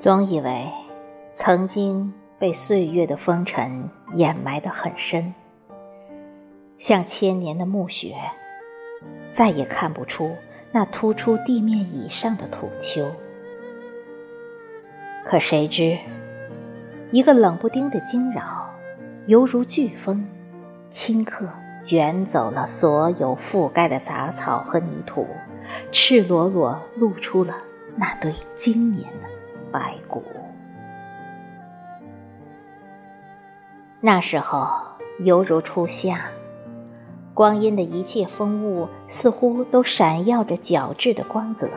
总以为曾经被岁月的风尘掩埋得很深，像千年的暮雪，再也看不出那突出地面以上的土丘。可谁知，一个冷不丁的惊扰，犹如飓风，顷刻卷走了所有覆盖的杂草和泥土，赤裸裸露出了那堆经年的。白骨。那时候犹如初夏，光阴的一切风物似乎都闪耀着角质的光泽。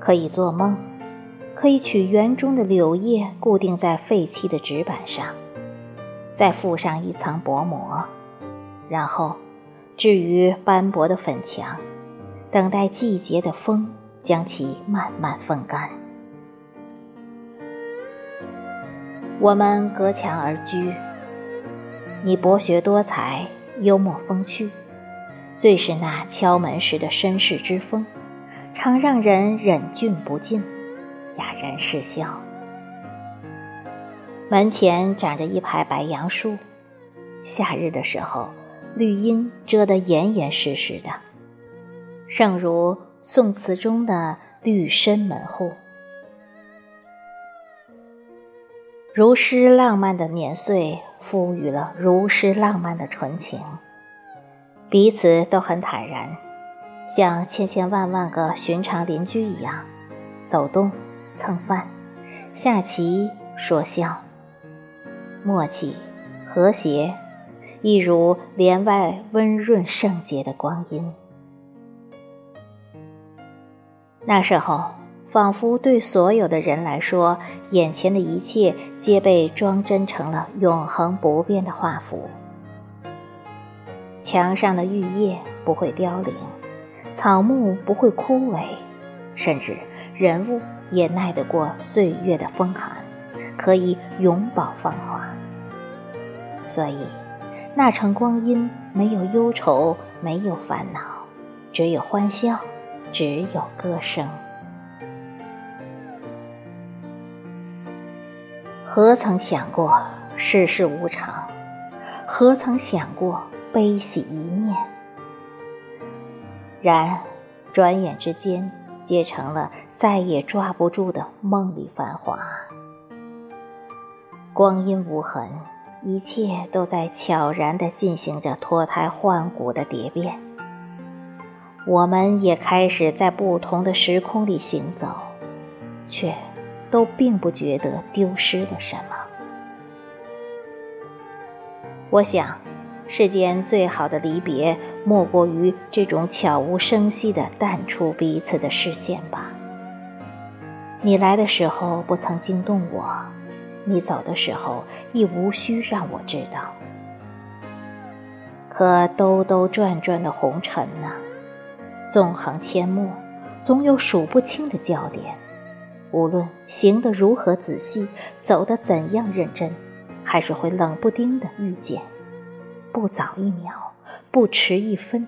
可以做梦，可以取园中的柳叶固定在废弃的纸板上，再附上一层薄膜，然后置于斑驳的粉墙，等待季节的风将其慢慢风干。我们隔墙而居，你博学多才，幽默风趣，最是那敲门时的绅士之风，常让人忍俊不禁，哑然失笑。门前长着一排白杨树，夏日的时候，绿荫遮得严严实实的，正如宋词中的绿深门户。如诗浪漫的年岁，赋予了如诗浪漫的纯情。彼此都很坦然，像千千万万个寻常邻居一样，走动、蹭饭、下棋、说笑，默契、和谐，一如帘外温润圣洁的光阴。那时候。仿佛对所有的人来说，眼前的一切皆被装帧成了永恒不变的画幅。墙上的玉叶不会凋零，草木不会枯萎，甚至人物也耐得过岁月的风寒，可以永葆芳华。所以，那程光阴没有忧愁，没有烦恼，只有欢笑，只有歌声。何曾想过世事无常？何曾想过悲喜一念？然，转眼之间，皆成了再也抓不住的梦里繁华。光阴无痕，一切都在悄然地进行着脱胎换骨的蝶变。我们也开始在不同的时空里行走，却。都并不觉得丢失了什么。我想，世间最好的离别，莫过于这种悄无声息的淡出彼此的视线吧。你来的时候不曾惊动我，你走的时候亦无需让我知道。可兜兜转转的红尘呢，纵横阡陌，总有数不清的焦点。无论行得如何仔细，走得怎样认真，还是会冷不丁的遇见，不早一秒，不迟一分，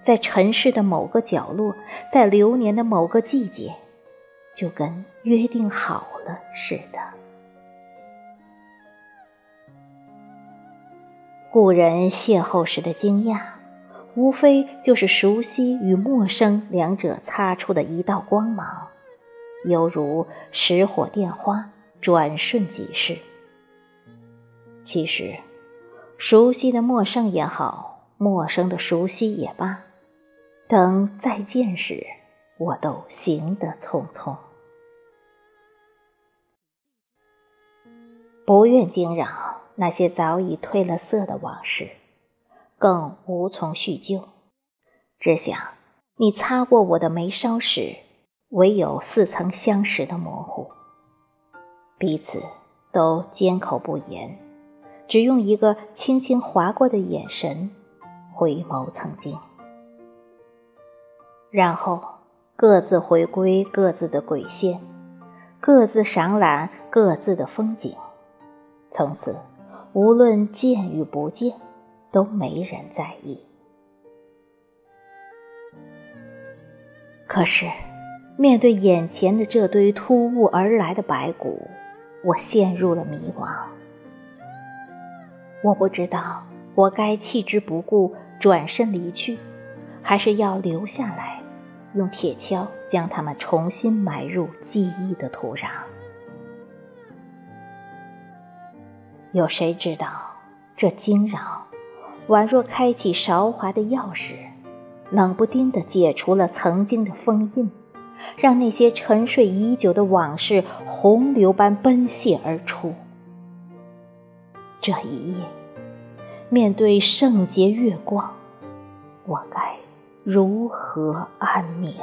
在尘世的某个角落，在流年的某个季节，就跟约定好了似的。故人邂逅时的惊讶，无非就是熟悉与陌生两者擦出的一道光芒。犹如石火电花，转瞬即逝。其实，熟悉的陌生也好，陌生的熟悉也罢，等再见时，我都行得匆匆。不愿惊扰那些早已褪了色的往事，更无从叙旧。只想你擦过我的眉梢时。唯有似曾相识的模糊，彼此都缄口不言，只用一个轻轻划过的眼神回眸曾经，然后各自回归各自的轨线，各自赏览各自的风景。从此，无论见与不见，都没人在意。可是。面对眼前的这堆突兀而来的白骨，我陷入了迷惘。我不知道我该弃之不顾，转身离去，还是要留下来，用铁锹将它们重新埋入记忆的土壤。有谁知道，这惊扰，宛若开启韶华的钥匙，冷不丁的解除了曾经的封印。让那些沉睡已久的往事洪流般奔泻而出。这一夜，面对圣洁月光，我该如何安眠？